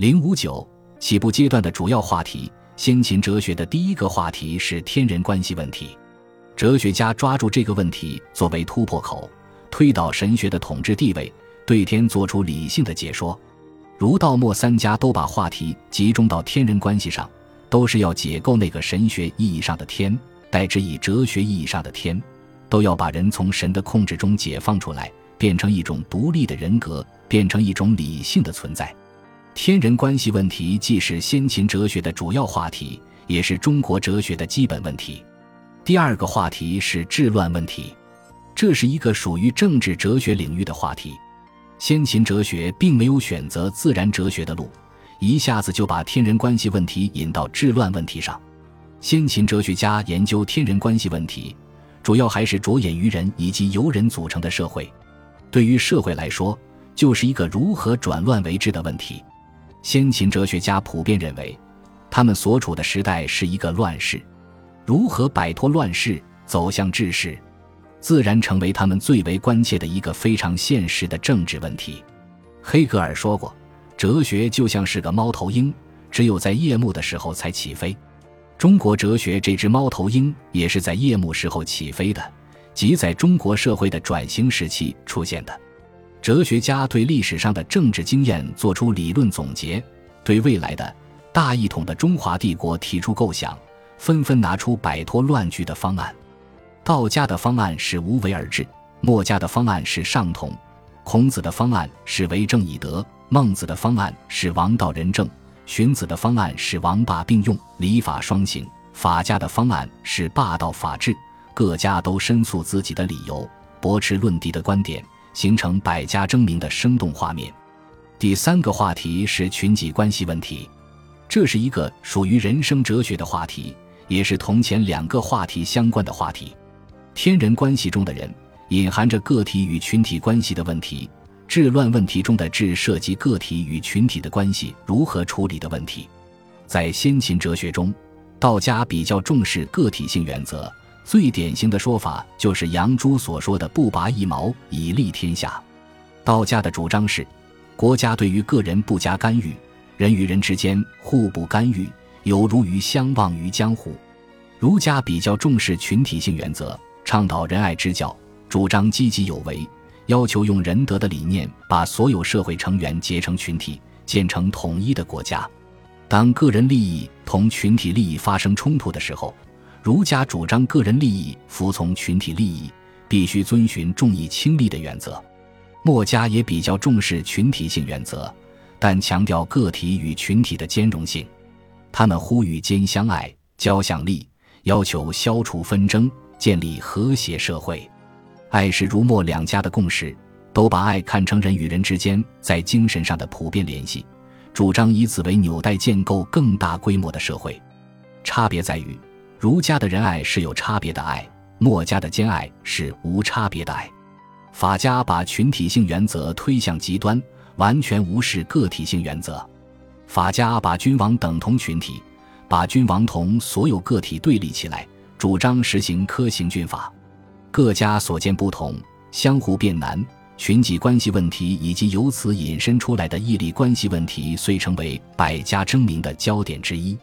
零五九起步阶段的主要话题，先秦哲学的第一个话题是天人关系问题。哲学家抓住这个问题作为突破口，推倒神学的统治地位，对天做出理性的解说。儒道墨三家都把话题集中到天人关系上，都是要解构那个神学意义上的天，代之以哲学意义上的天，都要把人从神的控制中解放出来，变成一种独立的人格，变成一种理性的存在。天人关系问题既是先秦哲学的主要话题，也是中国哲学的基本问题。第二个话题是治乱问题，这是一个属于政治哲学领域的话题。先秦哲学并没有选择自然哲学的路，一下子就把天人关系问题引到治乱问题上。先秦哲学家研究天人关系问题，主要还是着眼于人以及由人组成的社会。对于社会来说，就是一个如何转乱为治的问题。先秦哲学家普遍认为，他们所处的时代是一个乱世，如何摆脱乱世，走向治世？自然成为他们最为关切的一个非常现实的政治问题。黑格尔说过：“哲学就像是个猫头鹰，只有在夜幕的时候才起飞。”中国哲学这只猫头鹰也是在夜幕时候起飞的，即在中国社会的转型时期出现的。哲学家对历史上的政治经验做出理论总结，对未来的大一统的中华帝国提出构想，纷纷拿出摆脱乱局的方案。道家的方案是无为而治，墨家的方案是上统，孔子的方案是为政以德，孟子的方案是王道仁政，荀子的方案是王霸并用，礼法双行，法家的方案是霸道法治。各家都申诉自己的理由，驳斥论敌的观点，形成百家争鸣的生动画面。第三个话题是群体关系问题，这是一个属于人生哲学的话题，也是同前两个话题相关的话题。天人关系中的人，隐含着个体与群体关系的问题；治乱问题中的治，涉及个体与群体的关系如何处理的问题。在先秦哲学中，道家比较重视个体性原则，最典型的说法就是杨朱所说的“不拔一毛以利天下”。道家的主张是，国家对于个人不加干预，人与人之间互不干预，有如鱼相忘于江湖。儒家比较重视群体性原则。倡导仁爱之教，主张积极有为，要求用仁德的理念把所有社会成员结成群体，建成统一的国家。当个人利益同群体利益发生冲突的时候，儒家主张个人利益服从群体利益，必须遵循重义轻利的原则。墨家也比较重视群体性原则，但强调个体与群体的兼容性。他们呼吁兼相爱、交相利，要求消除纷争。建立和谐社会，爱是儒墨两家的共识，都把爱看成人与人之间在精神上的普遍联系，主张以此为纽带建构更大规模的社会。差别在于，儒家的仁爱是有差别的爱，墨家的兼爱是无差别的爱。法家把群体性原则推向极端，完全无视个体性原则。法家把君王等同群体，把君王同所有个体对立起来。主张实行科行军法，各家所见不同，相互辩难。群体关系问题以及由此引申出来的义利关系问题，遂成为百家争鸣的焦点之一。